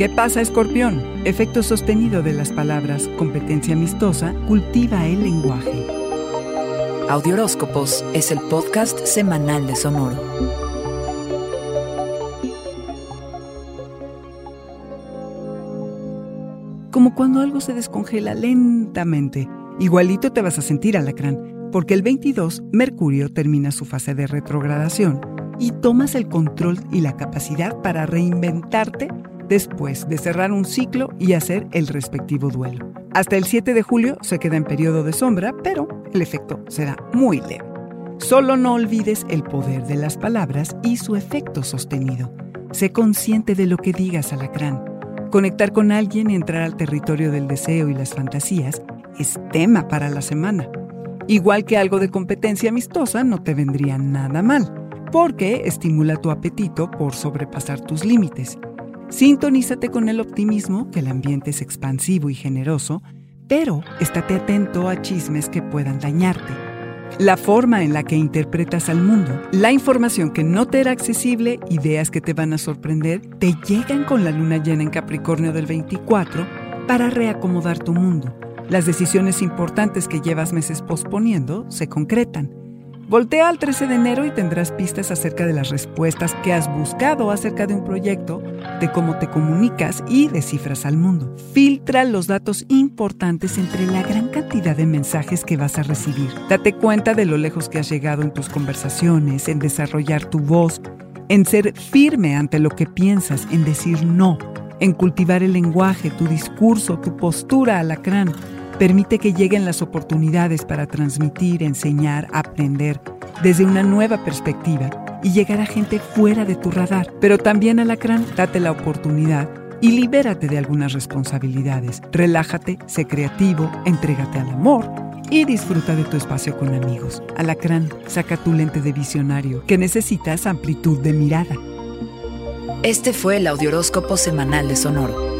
¿Qué pasa, escorpión? Efecto sostenido de las palabras competencia amistosa cultiva el lenguaje. Audioróscopos es el podcast semanal de Sonoro. Como cuando algo se descongela lentamente, igualito te vas a sentir alacrán, porque el 22 Mercurio termina su fase de retrogradación y tomas el control y la capacidad para reinventarte después de cerrar un ciclo y hacer el respectivo duelo. Hasta el 7 de julio se queda en periodo de sombra, pero el efecto será muy leve. Solo no olvides el poder de las palabras y su efecto sostenido. Sé consciente de lo que digas, alacrán. Conectar con alguien y entrar al territorio del deseo y las fantasías es tema para la semana. Igual que algo de competencia amistosa no te vendría nada mal, porque estimula tu apetito por sobrepasar tus límites Sintonízate con el optimismo, que el ambiente es expansivo y generoso, pero estate atento a chismes que puedan dañarte. La forma en la que interpretas al mundo, la información que no te era accesible, ideas que te van a sorprender, te llegan con la luna llena en Capricornio del 24 para reacomodar tu mundo. Las decisiones importantes que llevas meses posponiendo se concretan. Voltea al 13 de enero y tendrás pistas acerca de las respuestas que has buscado acerca de un proyecto, de cómo te comunicas y descifras al mundo. Filtra los datos importantes entre la gran cantidad de mensajes que vas a recibir. Date cuenta de lo lejos que has llegado en tus conversaciones, en desarrollar tu voz, en ser firme ante lo que piensas, en decir no, en cultivar el lenguaje, tu discurso, tu postura alacrán Permite que lleguen las oportunidades para transmitir, enseñar, aprender desde una nueva perspectiva y llegar a gente fuera de tu radar. Pero también, Alacrán, date la oportunidad y libérate de algunas responsabilidades. Relájate, sé creativo, entrégate al amor y disfruta de tu espacio con amigos. Alacrán, saca tu lente de visionario, que necesitas amplitud de mirada. Este fue el Audioróscopo Semanal de Sonoro.